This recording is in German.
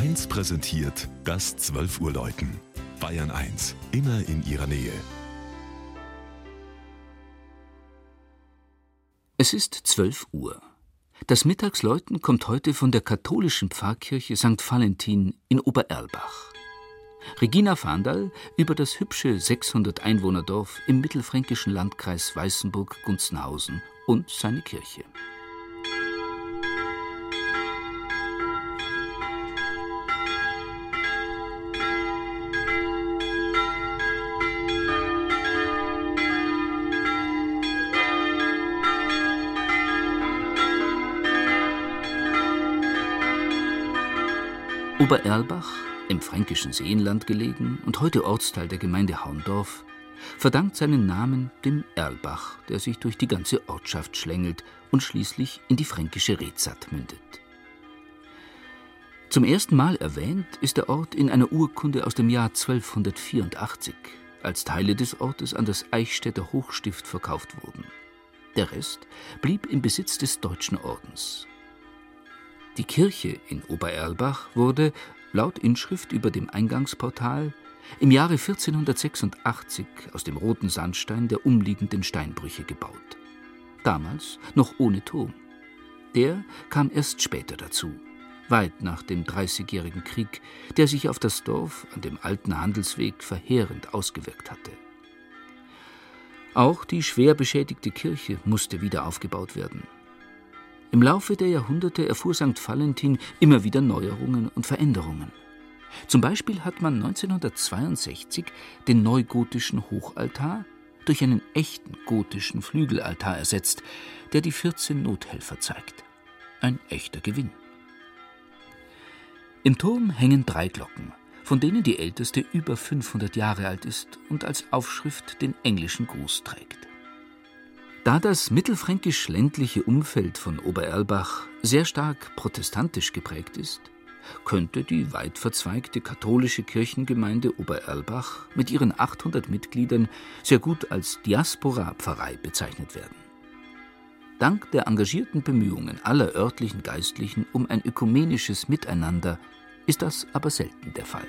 1 präsentiert das 12 Uhr Läuten. Bayern 1, immer in ihrer Nähe. Es ist 12 Uhr. Das Mittagsläuten kommt heute von der katholischen Pfarrkirche St. Valentin in Obererlbach. Regina Fahndal über das hübsche 600 Einwohnerdorf im mittelfränkischen Landkreis Weißenburg-Gunzenhausen und seine Kirche. Obererlbach, im fränkischen Seenland gelegen und heute Ortsteil der Gemeinde Haundorf, verdankt seinen Namen dem Erlbach, der sich durch die ganze Ortschaft schlängelt und schließlich in die fränkische Rezat mündet. Zum ersten Mal erwähnt ist der Ort in einer Urkunde aus dem Jahr 1284, als Teile des Ortes an das Eichstätter Hochstift verkauft wurden. Der Rest blieb im Besitz des Deutschen Ordens die Kirche in Obererlbach wurde, laut Inschrift über dem Eingangsportal, im Jahre 1486 aus dem roten Sandstein der umliegenden Steinbrüche gebaut. Damals noch ohne Turm. Der kam erst später dazu, weit nach dem Dreißigjährigen Krieg, der sich auf das Dorf an dem alten Handelsweg verheerend ausgewirkt hatte. Auch die schwer beschädigte Kirche musste wieder aufgebaut werden. Im Laufe der Jahrhunderte erfuhr St. Valentin immer wieder Neuerungen und Veränderungen. Zum Beispiel hat man 1962 den neugotischen Hochaltar durch einen echten gotischen Flügelaltar ersetzt, der die 14 Nothelfer zeigt. Ein echter Gewinn. Im Turm hängen drei Glocken, von denen die älteste über 500 Jahre alt ist und als Aufschrift den englischen Gruß trägt. Da das mittelfränkisch-ländliche Umfeld von Obererlbach sehr stark protestantisch geprägt ist, könnte die weit verzweigte katholische Kirchengemeinde Obererlbach mit ihren 800 Mitgliedern sehr gut als Diaspora-Pfarrei bezeichnet werden. Dank der engagierten Bemühungen aller örtlichen Geistlichen um ein ökumenisches Miteinander ist das aber selten der Fall.